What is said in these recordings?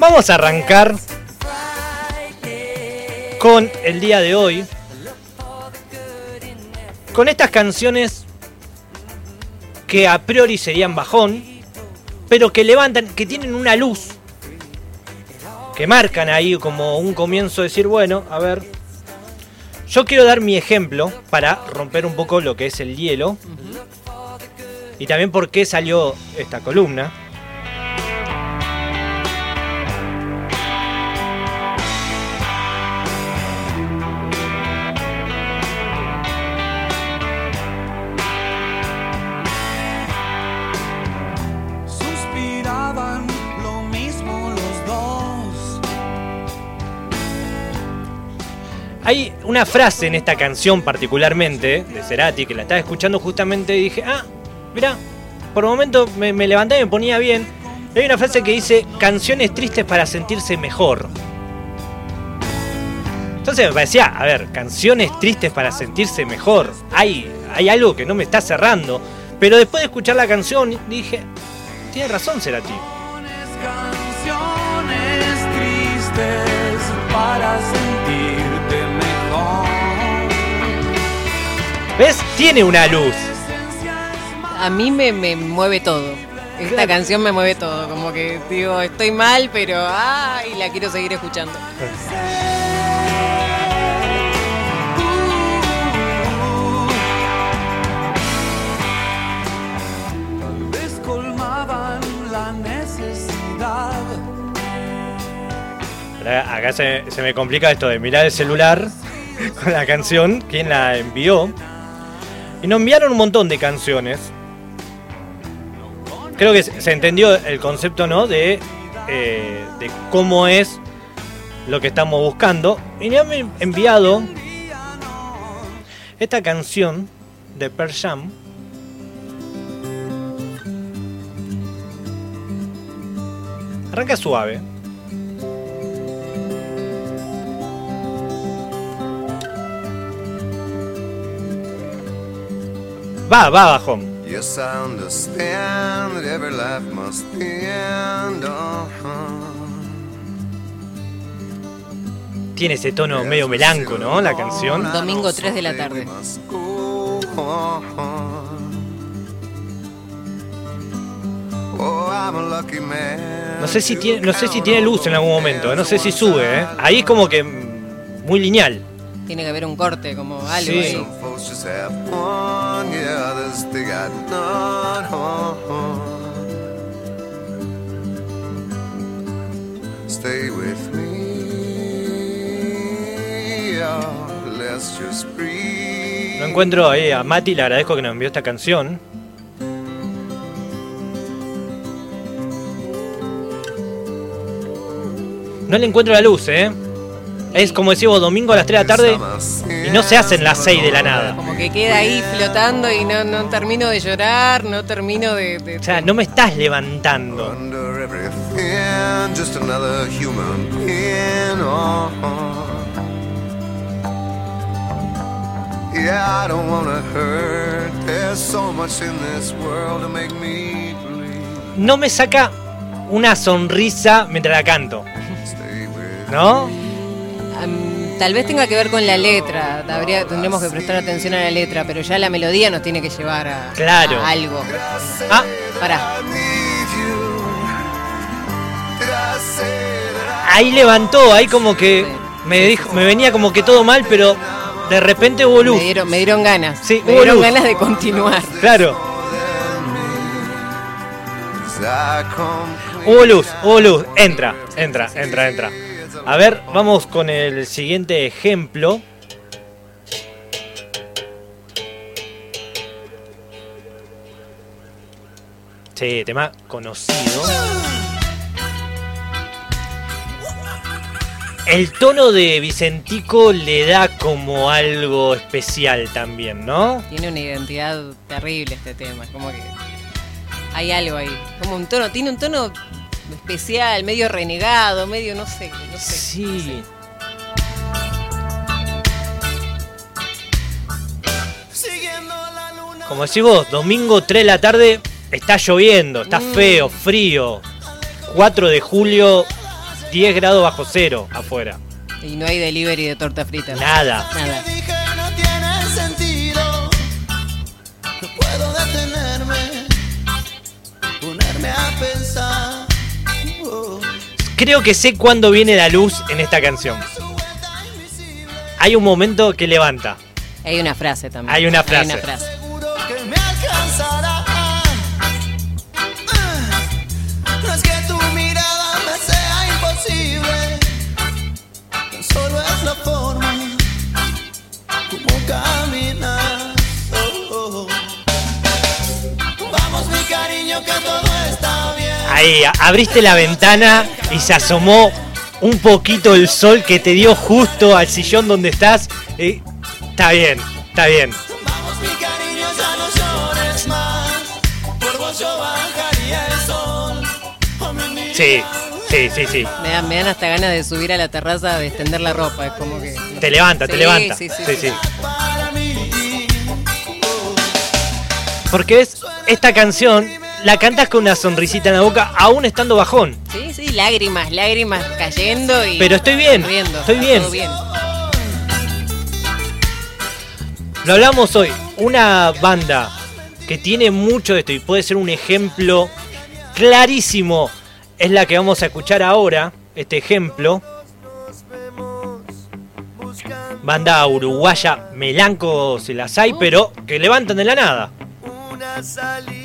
Vamos a arrancar con el día de hoy. Con estas canciones que a priori serían bajón, pero que levantan, que tienen una luz, que marcan ahí como un comienzo de decir, bueno, a ver, yo quiero dar mi ejemplo para romper un poco lo que es el hielo. Y también por qué salió esta columna. Una frase en esta canción particularmente de Cerati que la estaba escuchando justamente y dije, ah, mira, por un momento me, me levanté y me ponía bien. Hay una frase que dice, canciones tristes para sentirse mejor. Entonces me parecía, a ver, canciones tristes para sentirse mejor. Hay, hay algo que no me está cerrando. Pero después de escuchar la canción dije, tiene razón Cerati. Canciones tristes para sentirte ¿Ves? Tiene una luz. A mí me, me mueve todo. Esta Claro. canción me mueve todo. Como que digo, estoy mal, pero ay, la quiero seguir escuchando. Tal vez colmaban la necesidad. Acá acá se, se me complica esto de mirar el celular con la canción, quién la envió. Y nos enviaron un montón de canciones. Creo que se entendió el concepto, ¿no? De, eh, de cómo es lo que estamos buscando. Y me han enviado esta canción de Pearl Jam. Arranca suave. Va, va bajón. Yes, I understand that every life must end. Uh-huh. Tiene ese tono medio melanco, ¿no? La canción. Domingo 3 de la tarde. On. Oh, I'm a lucky man. No sé si tiene, no sé si tiene luz en algún momento, no sé si sube, ¿eh? Ahí es como que muy lineal. Tiene que haber un corte, como algo Sí. ahí. Breathe. No encuentro ahí a Mati, le agradezco que nos envió esta canción. No le encuentro la luz, ¿eh? Es como decimos, domingo a las 3 de la tarde y no se hacen las 6 de la nada. Como que queda ahí flotando y no, no termino de llorar, no termino de... de- O sea, no me estás levantando. Under everything, just another human being. Yeah, I don't wanna hurt. There's so much in this world to make me believe. No me saca una sonrisa mientras la canto, ¿no? Tal vez tenga que ver con la letra, habría, tendremos que prestar atención a la letra, pero ya la melodía nos tiene que llevar a, Claro. a algo. Ah, Pará. Ahí levantó, ahí como que me dijo, me venía como que todo mal, pero de repente hubo luz. Me dieron, me dieron ganas. Sí, me hubo dieron luz. ganas de continuar. Claro, hubo luz, hubo luz. Entra, entra, entra, entra. A ver, vamos con el siguiente ejemplo. Sí, tema conocido. El tono de Vicentico le da como algo especial también, ¿no? Tiene una identidad terrible este tema. Como que hay algo ahí. Como un tono, tiene un tono especial, medio renegado, medio no sé, no sé. Sí. Como decís vos, domingo 3 de la tarde está lloviendo, está Mm. feo, frío. 4 de julio 10 grados bajo cero afuera. Y no hay delivery de torta frita. Nada. Nada. Creo que sé cuándo viene la luz en esta canción. Hay un momento que levanta. Hay una frase también. Hay una frase. seguro que me Ahí, abriste la ventana y se asomó un poquito el sol que te dio justo al sillón donde estás. Eh, está bien, está bien. Oh. Sí, sí, sí, sí. Me dan, me dan hasta ganas de subir a la terraza de extender la ropa. Es como que. Te levanta, te levanta. sí, sí, sí, sí. sí. Para mí. Porque es esta canción, la cantas con una sonrisita en la boca, aún estando bajón. Sí, sí, lágrimas, lágrimas cayendo y. Pero estoy bien, riendo, estoy bien. todo bien. Lo hablamos hoy, una banda que tiene mucho de esto y puede ser un ejemplo clarísimo. Es la que vamos a escuchar ahora, este ejemplo. Banda uruguaya, Melanco se las hay, pero que levantan de la nada. Una salida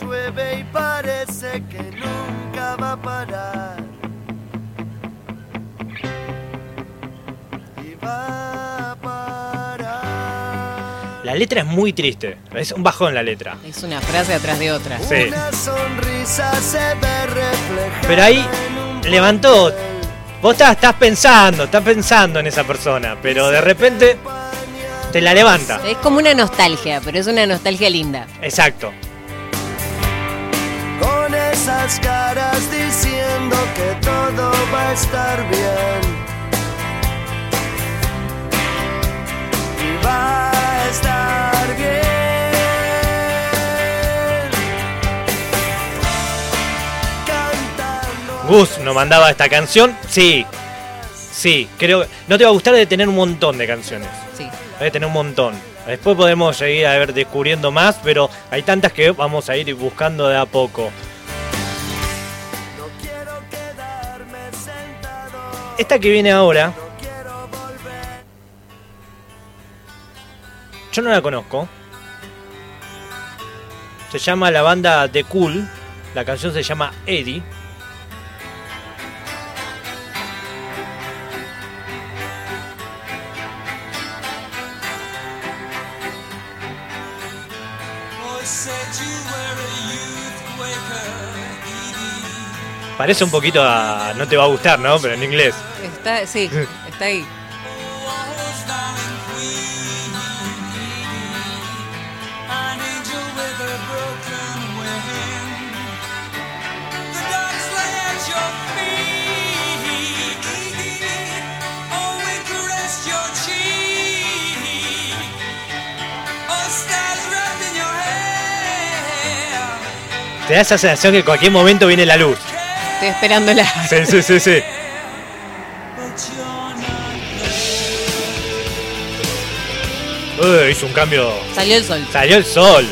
llueve y parece que nunca va a parar. Y va a parar. La letra es muy triste, es un bajón la letra. Es una frase atrás de otra. Sí. Una sonrisa se ve reflejada. Pero ahí levantó. Vos estás, estás pensando, estás pensando en esa persona, pero de repente te la levanta. Es como una nostalgia, pero es una nostalgia linda. Exacto. Esas caras diciendo que todo va a estar bien. Y va a estar bien. Cantando. Gus nos mandaba esta canción. Sí, sí, creo. No te va a gustar de tener un montón de canciones. Sí. De tener un montón. Después podemos seguir a ver descubriendo más, pero hay tantas que vamos a ir buscando de a poco. Esta que viene ahora, yo no la conozco. Se llama la banda The Cool. La canción se llama Eddie. Parece un poquito a. No te va a gustar, ¿no? Pero en inglés. Está, sí, está ahí. Te da esa sensación que en cualquier momento viene la luz. Estoy esperándola. Sí, sí, sí, sí. Uy, hizo un cambio. Salió el sol. Salió el sol.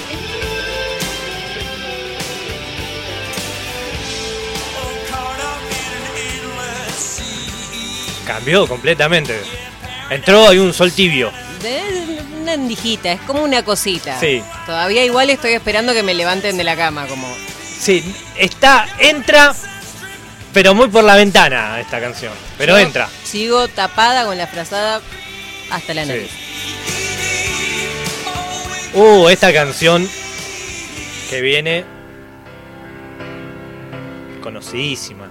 Cambió completamente. Entró y un sol tibio. De- una endijita, es como una cosita. Sí. Todavía igual estoy esperando que me levanten de la cama, como. Sí, está, entra, pero muy por la ventana esta canción. Pero Yo entra. Sigo tapada con la frazada hasta la Sí. nariz. Uh, esta canción que viene conocidísima.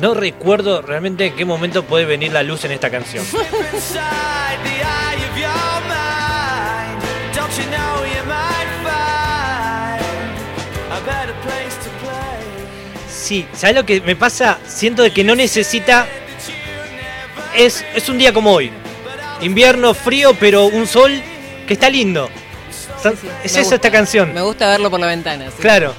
No recuerdo realmente en qué momento puede venir la luz en esta canción. Sí, ¿sabes lo que me pasa? Siento de que no necesita. Es, es un día como hoy. invierno frío, pero un sol que está lindo. Sí, es eso gusta. esta canción. Me gusta verlo por la ventana. sí. Claro.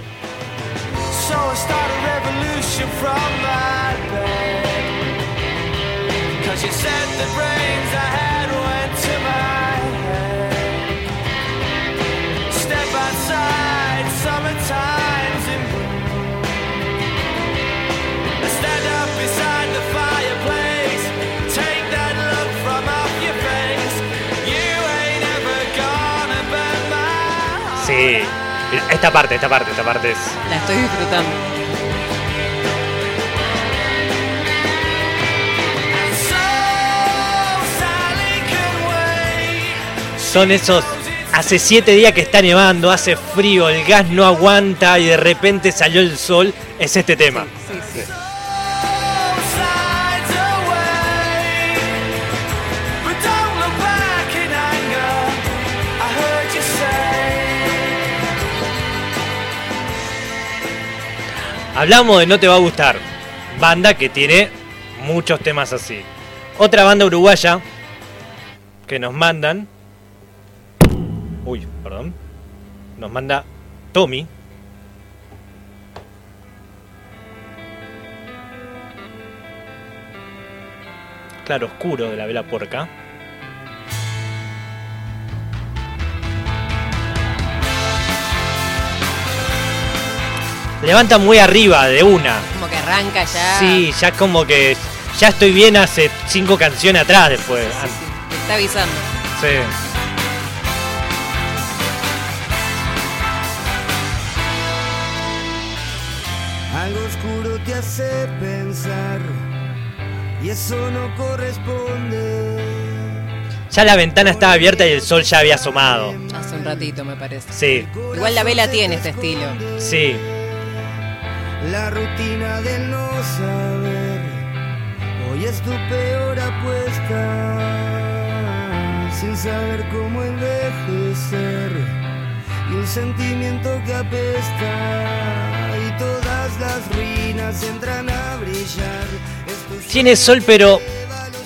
Esta parte, esta parte, esta parte es. La estoy disfrutando. Son esos. Hace siete días que está nevando, hace frío, el gas no aguanta y de repente salió el sol. Es este tema. Sí, Hablamos de No Te Va a Gustar. Banda que tiene muchos temas así. Otra banda uruguaya que nos mandan. Uy, perdón. Nos manda Tommy. Claro oscuro de la vela puerca. Levanta muy arriba de una. Como que arranca ya. Sí, ya como que ya estoy bien hace cinco canciones atrás después. Sí, sí, Te está avisando. Sí. Algo oscuro te hace pensar y eso no corresponde. Ya la ventana estaba abierta y el sol ya había asomado. Hace un ratito, me parece. Sí, Igual la vela tiene este estilo. sí. La rutina del no saber hoy es tu peor apuesta. Sin saber cómo envejecer y un sentimiento que apesta y todas las ruinas entran a brillar. Tiene sol, pero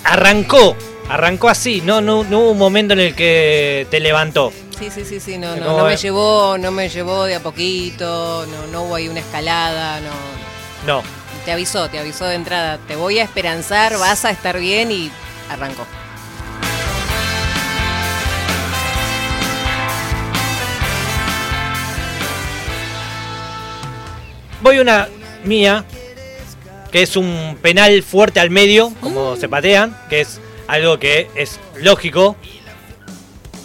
arrancó. Arrancó así. No, no, no hubo un momento en el que te levantó. Sí, sí, sí, sí, no, no, no me llevó, no me llevó de a poquito, no, no hubo ahí una escalada, no. No. Te avisó, te avisó de entrada, te voy a esperanzar, vas a estar bien y arrancó. Voy a una mía, que es un penal fuerte al medio, como se patean, que es algo que es lógico.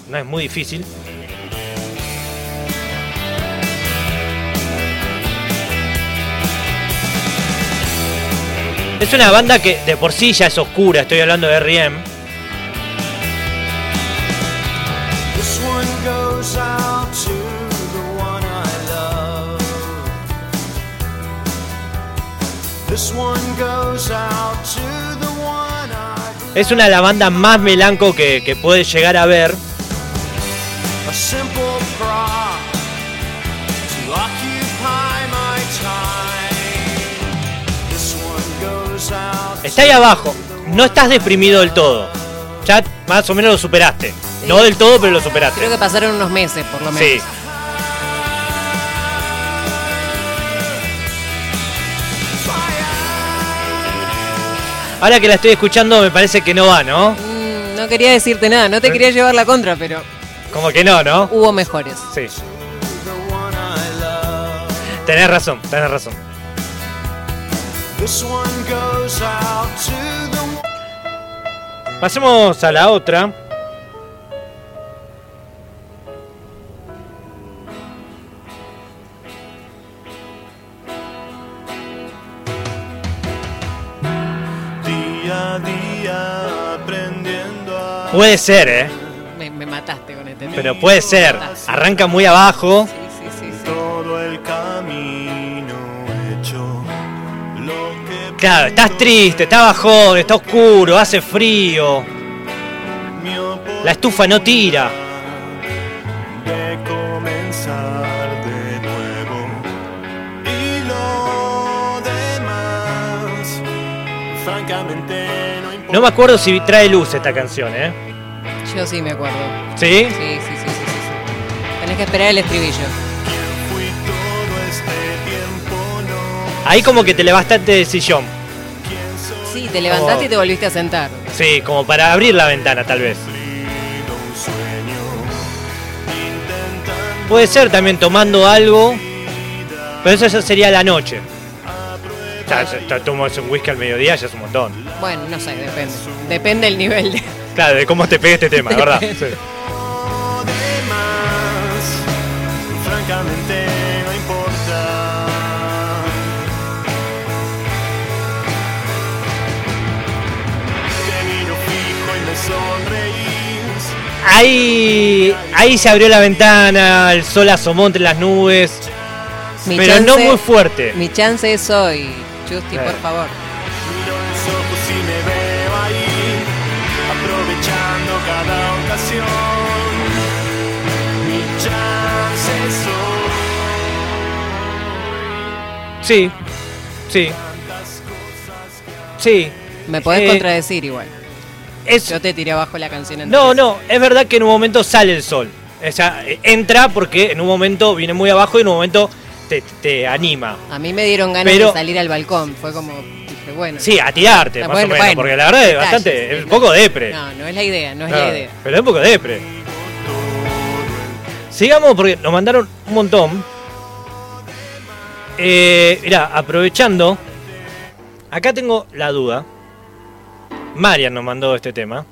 No es muy difícil. Es una banda que de por sí ya es oscura, estoy hablando de R.E.M. Es una de las bandas más melanco que, que puede llegar a ver. Está ahí abajo. No estás deprimido del todo. Ya más o menos lo superaste. No del todo, pero lo superaste. Creo que pasaron unos meses, por lo menos. Sí. Ahora que la estoy escuchando me parece que no va, ¿no? Mm, no quería decirte nada, no te quería llevar la contra, pero Como que no, ¿no? hubo mejores. Sí. Tenés razón, tenés razón. Pasemos a la otra. Día a día aprendiendo a. Puede ser, ¿eh? Me, me mataste con este tema. Pero puede ser. Arranca muy abajo. Sí. Claro, estás triste, está bajón, está oscuro, hace frío. La estufa no tira. de comenzar de nuevo y lo demás francamente no importa No me acuerdo si trae luz esta canción, ¿eh? Yo sí me acuerdo. ¿Sí? Sí, sí, sí, sí, sí, sí. Tenés que esperar el estribillo. Este. Ahí como que te levantaste de sillón. Te levantaste Oh. y te volviste a sentar. Sí, como para abrir la ventana tal vez. Puede ser también tomando algo, pero eso ya sería la noche. Si te tomas un whisky al mediodía ya es un montón. Bueno, no sé, depende. Depende del nivel de. Claro, de cómo te pegue este tema, ¿verdad? Sí. Ahí, ahí se abrió la ventana, el sol asomó entre las nubes, Mi pero no muy fuerte. Mi chance es hoy. Justi, Eh. por favor. Es hoy. Sí, sí, sí. Me podés Eh, contradecir igual. Es, Yo te tiré abajo la canción no, no, es verdad que en un momento sale el sol. O sea, entra porque en un momento viene muy abajo y en un momento te, te anima. A mí me dieron ganas Pero- de salir al balcón. Fue como. Dije, bueno. Sí, a tirarte, Ah, más bueno, o menos, bueno, porque la verdad es detalles, bastante, es un poco depre. No, no es la idea, no es la idea. Pero es un poco depre. Sigamos porque nos mandaron un montón. Eh, mirá, aprovechando. Acá tengo la duda. Marian nos mandó este tema.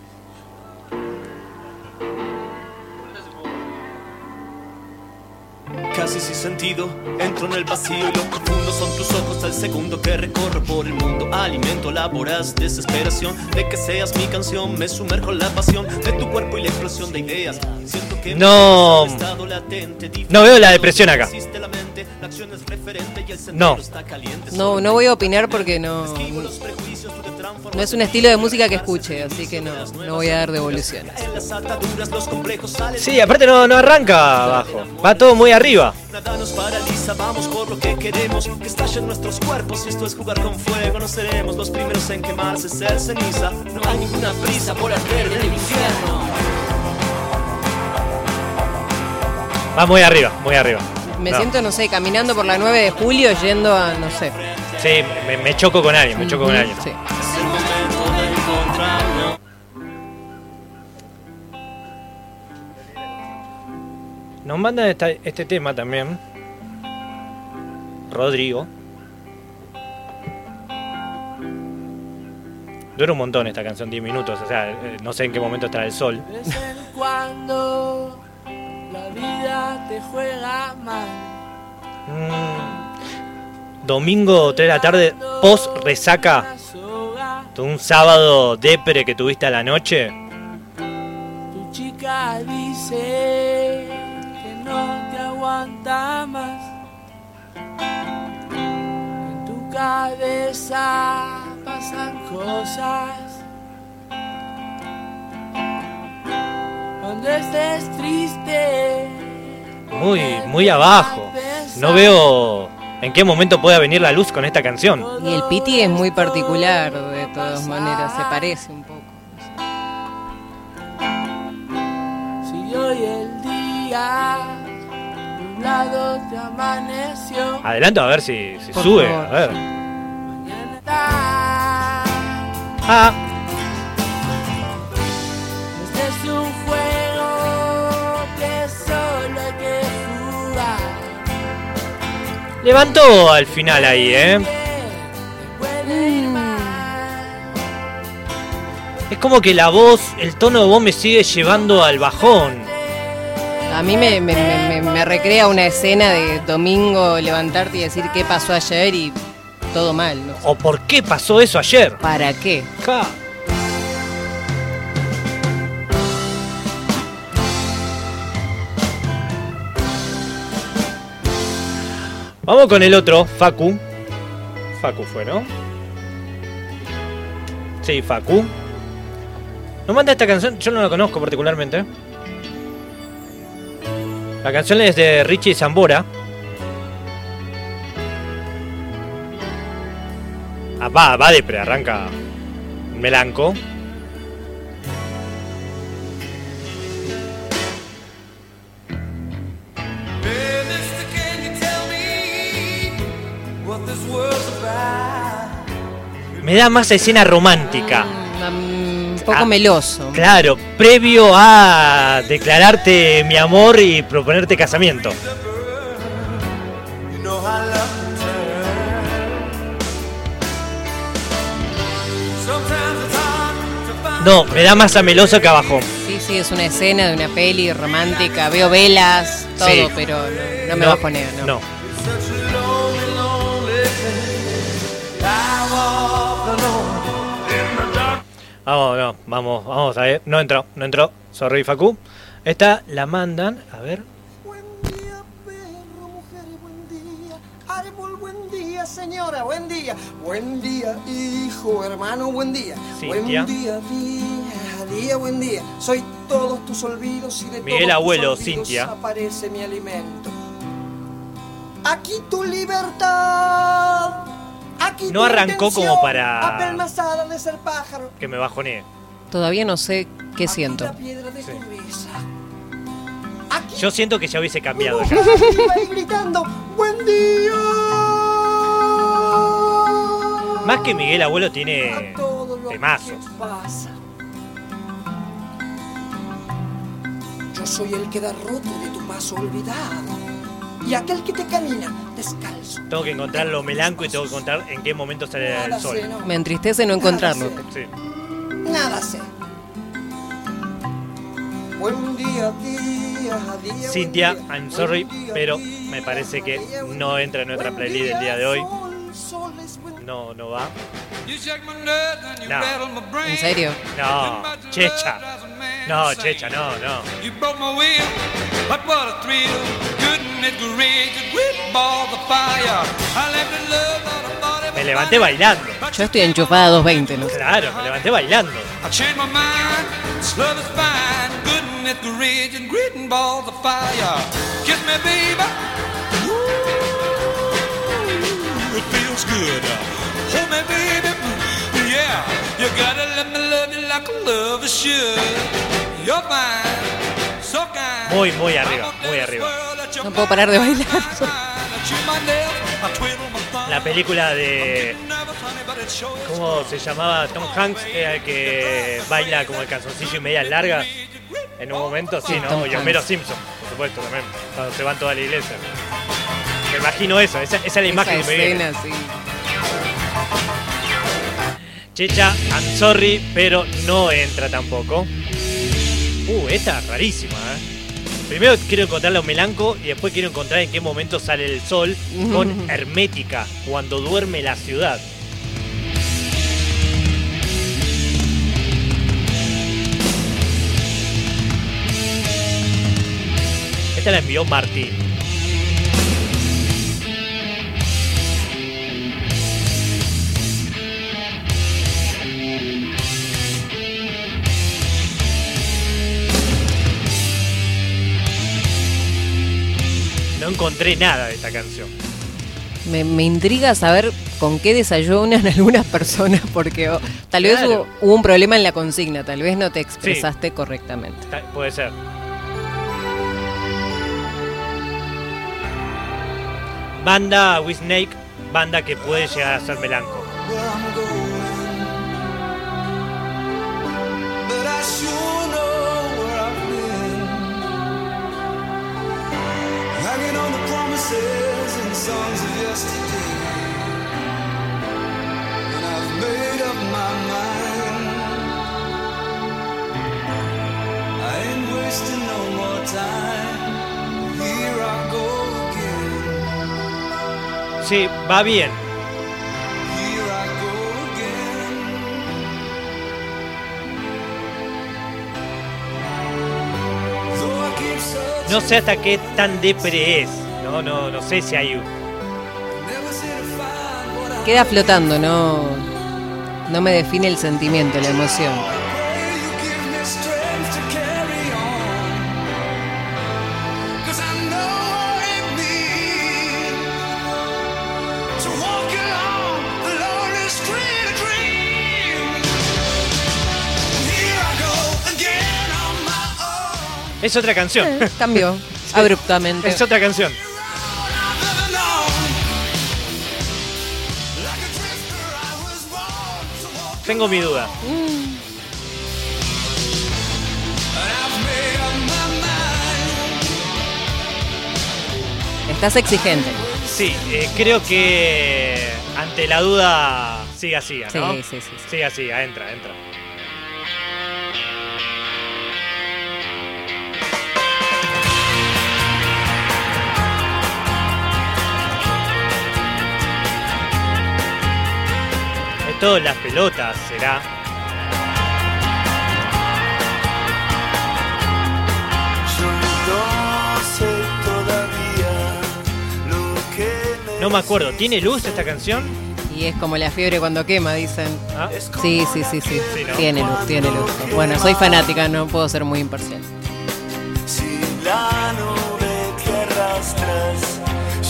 Casi sin sentido, entro en el vacío y lo profundo son tus ojos al segundo que recorro por el mundo. Alimento la voraz desesperación de que seas mi canción. Me sumerjo en la pasión de tu cuerpo y la explosión de ideas. Siento que No. No veo la depresión acá. No. No, no voy a opinar porque no. No es un estilo de música que escuche, así que no, no voy a dar devoluciones. Sí, aparte no, no arranca abajo. Va todo muy arriba. Nada nos paraliza, vamos por lo que queremos Que estalle en nuestros cuerpos, si esto es jugar con fuego No seremos los primeros en quemarse, ser ceniza No hay ninguna prisa por arder en el infierno Va muy arriba, muy arriba. Me No. siento, no sé, caminando por la 9 de julio yendo a, no sé. Sí, me, me choco con alguien, me choco con alguien. Sí. Es el Nos mandan esta- este tema también. Rodrigo. Dura un montón esta canción, 10 minutos. O sea, eh, no sé en qué momento estará el sol. De vez en cuando la vida te juega mal. Mm. Domingo 3 de la tarde, post resaca. Un sábado depre que tuviste a la noche. tu chica dice que no te aguanta más. En tu cabeza pasan cosas. Cuando estés triste. Muy, muy abajo. No veo en qué momento pueda venir la luz con esta canción. Y el Piti es muy particular, de todas maneras, se parece un poco. Si hoy el día nublado te amaneció, Adelanto a ver si, sube. favor. A ver. mañana está. Ah, levantó al final ahí, ¿eh? Es como que la voz, el tono de voz me sigue llevando al bajón. A mí me, me- me- me- me recrea una escena de domingo levantarte y decir qué pasó ayer y todo mal. ¿no? ¿O por qué pasó eso ayer? ¿Para qué? Ja. Vamos con el otro, Facu. Facu fue, ¿no? Sí, Facu. Nos manda esta canción, yo no la conozco particularmente. La canción es de Richie Zambora. Ah, va, va de pre, arranca melanco. Me da más escena romántica. Mm, un poco Ah, meloso. Claro, previo a declararte mi amor y proponerte casamiento. No, me da más a meloso que abajo. Sí, sí, es una escena de una peli romántica. Veo velas, todo, Sí. pero no, no me va a poner. No. No. Vamos, no, vamos, vamos a ver. No entró, no entró. Sorry, Facu. Esta la mandan, a ver. Buen día, perro, mujer, buen día. Árbol, buen día, señora, buen día. Buen día, hijo, hermano, buen día. Cintia. Buen día, día, día, buen día. Soy todos tus olvidos y de Miguel todos Abuelo, tus Cintia. aparece mi alimento. Aquí tu libertad. Aquí No arrancó intención, como para- apelmazada de ser pájaro. Que me bajoné. Todavía no sé qué Aquí siento. la piedra de Sí. tu risa. Aquí Yo siento que ya hubiese cambiado boca ya. arriba y gritando buen día. Más que Miguel Abuelo A tiene todo lo temazos. que pasa. Yo soy el que da roto de tu paso olvidado y aquel que te camina descalzo. Tengo que encontrar lo melanco y tengo que encontrar en qué momento sale Nada el sol. sé, no. Me entristece no encontrarlo. Sí. Nada sé. Buen día, día, día. Cintia, buen día. I'm sorry, Buen día, pero me parece que no entra en nuestra playlist del día de hoy. No, no va. You shake my nerves and you No. rattle my brain. ¿En serio? No, Checha. No, Checha, no, no. Me levanté bailando. Yo estoy enchufada a 220, ¿no? Claro, me levanté bailando. I changed my mind, this love is fine. Goodness gracious, gritting balls of fire. Kiss me, baby. Ooh, it feels good. Hold me, baby. Yeah, you gotta let me love you like a lover should. You're fine, so kind. Muy, muy arriba, muy arriba. No puedo parar de bailar. La película de. ¿Cómo se llamaba? Tom Hanks, era el que baila como el calzoncillo y medias largas. En un momento, sí, ¿no? Tom Y Homero Hanks. Simpson, por supuesto, también. Cuando se van toda la iglesia. Me imagino eso, esa, esa es la imagen Esa que me viene. escena, sí. Checha, I'm sorry, pero no entra tampoco. Uh, esta es rarísima, ¿eh? Primero quiero encontrar lo melanco y después quiero encontrar en qué momento sale el sol con Hermética, cuando duerme la ciudad. Esta la envió Martín. No encontré nada de esta canción. Me, me intriga saber con qué desayunan algunas personas, porque oh, tal vez Claro. hubo, hubo un problema en la consigna, tal vez no te expresaste correctamente. Ta- Puede ser. Banda with Snake, banda que puede llegar a ser melanco. where Va bien. No sé hasta qué tan depre es. No, no, no sé si hay. I Queda flotando, no, no me define el sentimiento, la emoción. Es otra canción. Cambió abruptamente. es otra canción. Tengo mi duda. Estás exigente. Sí, eh, creo que ante la duda siga, siga, Sí, ¿no? sí, sí, sí. Siga, siga, entra, entra. Esto las pelotas será. No sé todavía lo que No me acuerdo, ¿tiene luz esta canción? Y es como la fiebre cuando quema, dicen. ¿Ah? Sí, sí, sí, sí. Sí, ¿no? Tiene luz, tiene luz. Bueno, soy fanática, no puedo ser muy imparcial. Si la nube que arrastras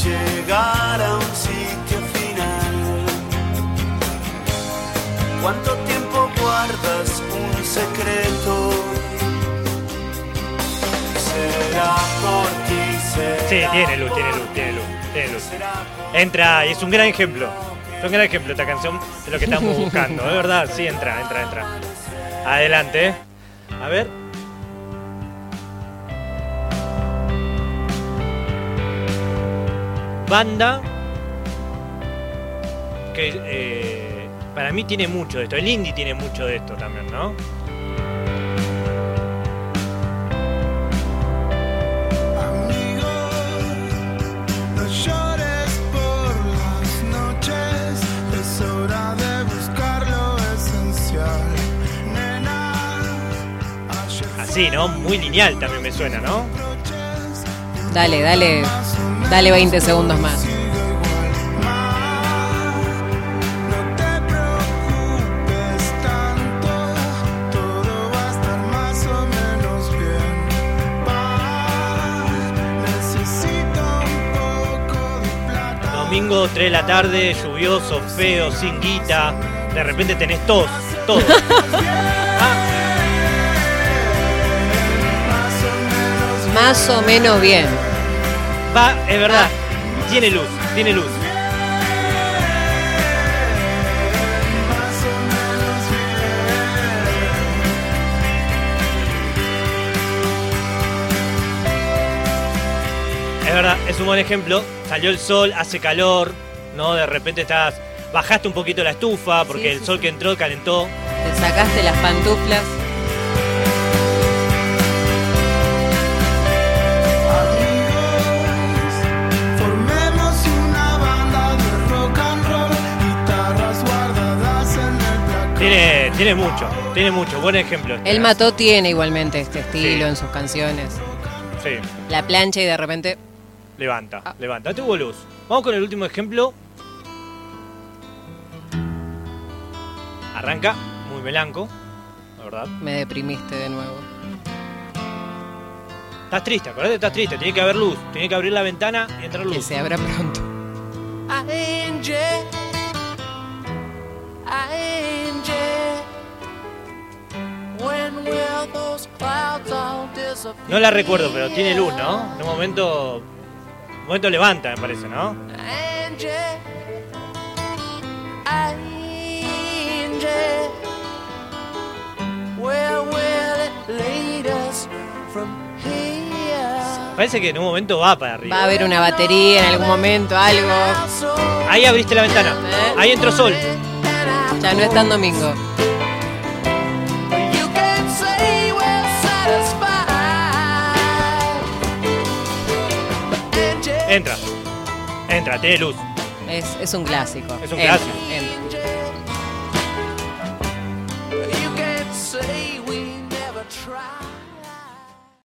llegara a un sitio ¿cuánto tiempo guardas un secreto? Será por ti, será Sí, tiene luz, tiene luz, tiene luz, tiene luz. Entra, y es un gran ejemplo. Es un gran ejemplo esta canción de lo que estamos buscando, es verdad, sí, entra, entra, entra. Adelante. A ver. Banda que eh, para mí tiene mucho de esto. El indie tiene mucho de esto también, ¿no? Así, ¿no? Muy lineal también me suena, ¿no? Dale, dale. Dale 20 segundos más. Domingo, 3 de la tarde, lluvioso, feo, sin guita. De repente tenés tos, todo. Ah, Más o menos bien. va, es verdad. Tiene luz, tiene luz. Es un buen ejemplo. Salió el sol, hace calor, ¿no? De repente estás. Bajaste un poquito la estufa porque Sí, el sí, sol sí. que entró calentó. Te sacaste las pantuflas. Amigos, formemos una banda de rock and roll, guitarras guardadas en el placar. Tiene, tiene mucho, tiene mucho. Buen ejemplo. este, El mató tiene igualmente este estilo Sí. en sus canciones. Sí. La plancha y de repente. Levanta, Ah. levanta. Tuvo luz. Vamos con el último ejemplo. Arranca muy melanco, la verdad. Me deprimiste de nuevo. Estás triste, acordate, estás triste. Tiene que haber luz. Tiene que abrir la ventana y entrar Que luz. se abra pronto. No la recuerdo, pero tiene luz, ¿no? En un momento. Momento levanta, me parece, ¿no? Parece que en un momento va para arriba. Va a haber una batería en algún momento, algo. Ahí abriste la ventana. ¿Eh? Ahí entró sol. Ya no es tan domingo. Entra. Entra, tiene luz. Es, es un clásico. Es un Entra, clásico.